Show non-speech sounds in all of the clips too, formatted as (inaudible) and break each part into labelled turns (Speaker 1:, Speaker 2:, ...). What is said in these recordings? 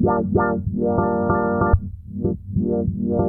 Speaker 1: Yeah, yeah, yeah.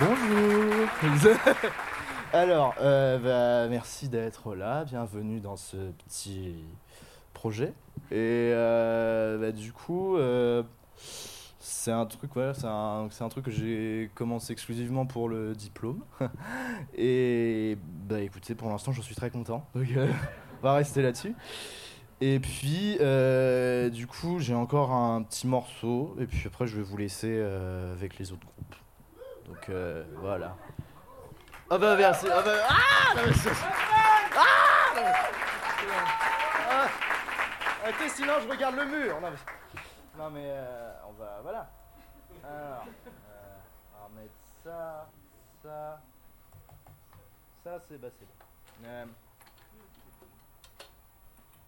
Speaker 1: Bonjour. (laughs) Alors, euh, bah, merci d'être là. Bienvenue dans ce petit projet. Et euh, bah, du coup, euh, c'est un truc, c'est un, truc que j'ai commencé exclusivement pour le diplôme. (laughs) Et bah écoutez, pour l'instant, je suis très content. Donc, (laughs) on va rester là-dessus. Et puis, du coup, j'ai encore un petit morceau. Et puis après, je vais vous laisser avec les autres groupes. Donc euh, voilà. Ah bah merci. Ah bah. Ah non, mais c'est- Ah non, mais- Ah Arrêtez, sinon je regarde le mur. Non mais, non, mais euh, on va. Voilà. Alors, euh, on va remettre ça, ça. Ça, c'est bah, c'est bon. Euh,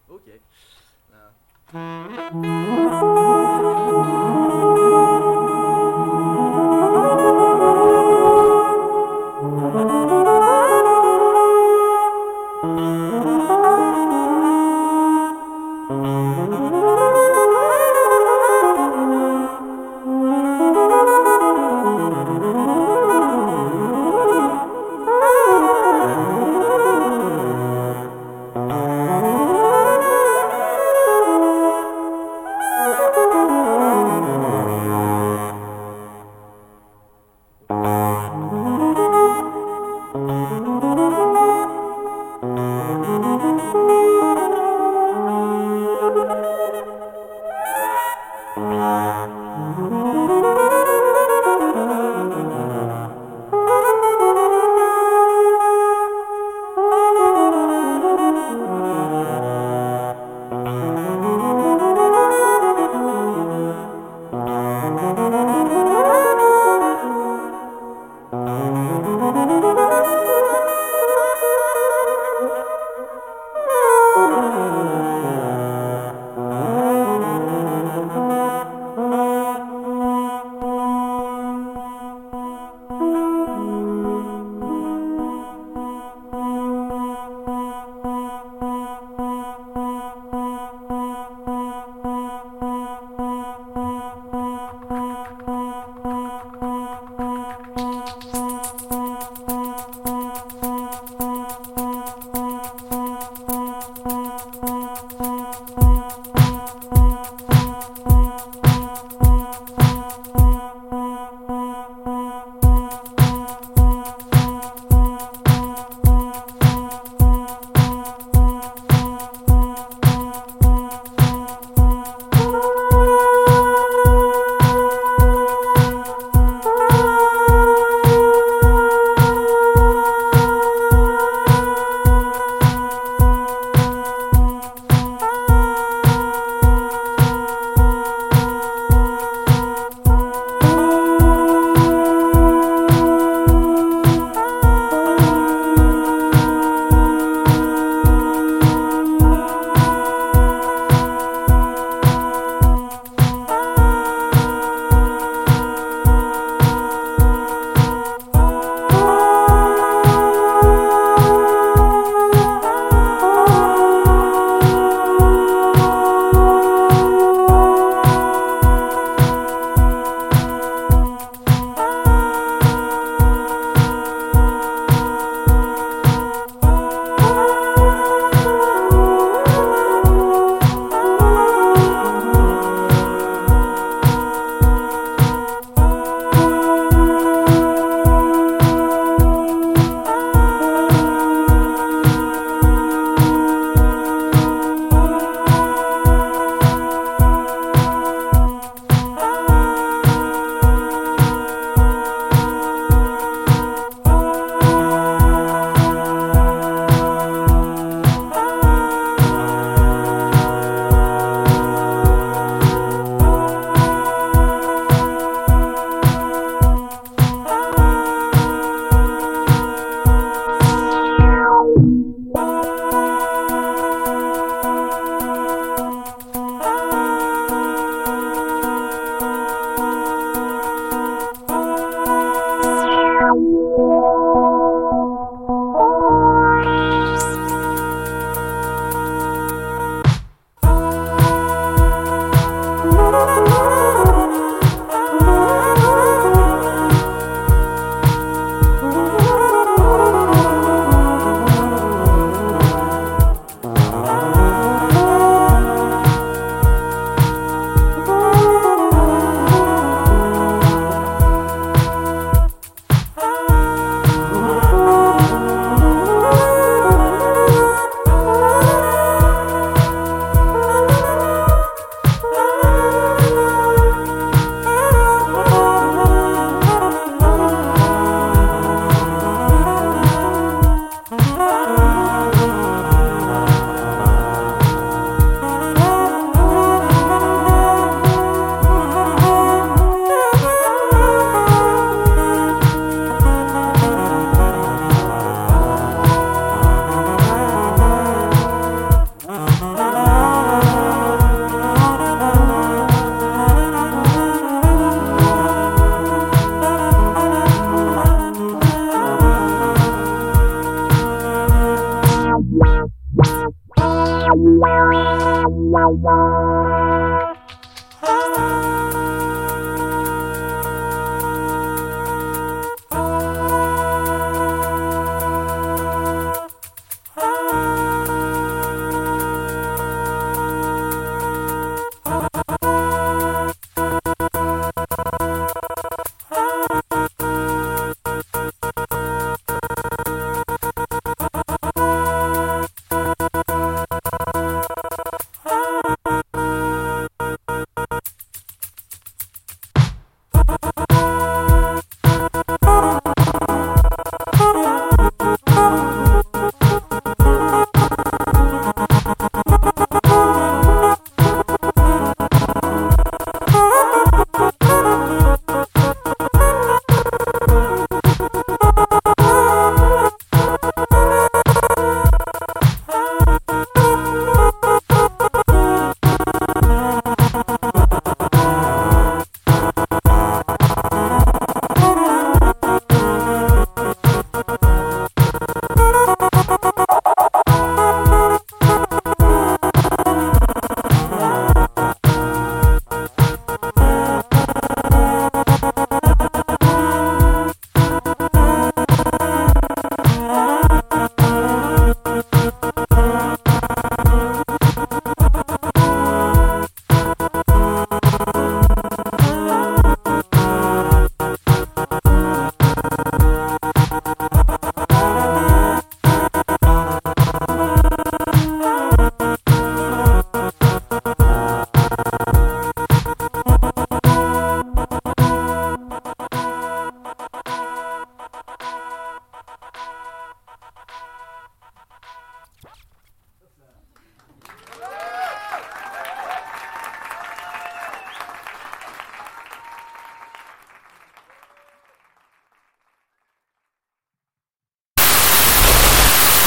Speaker 1: ok. Là.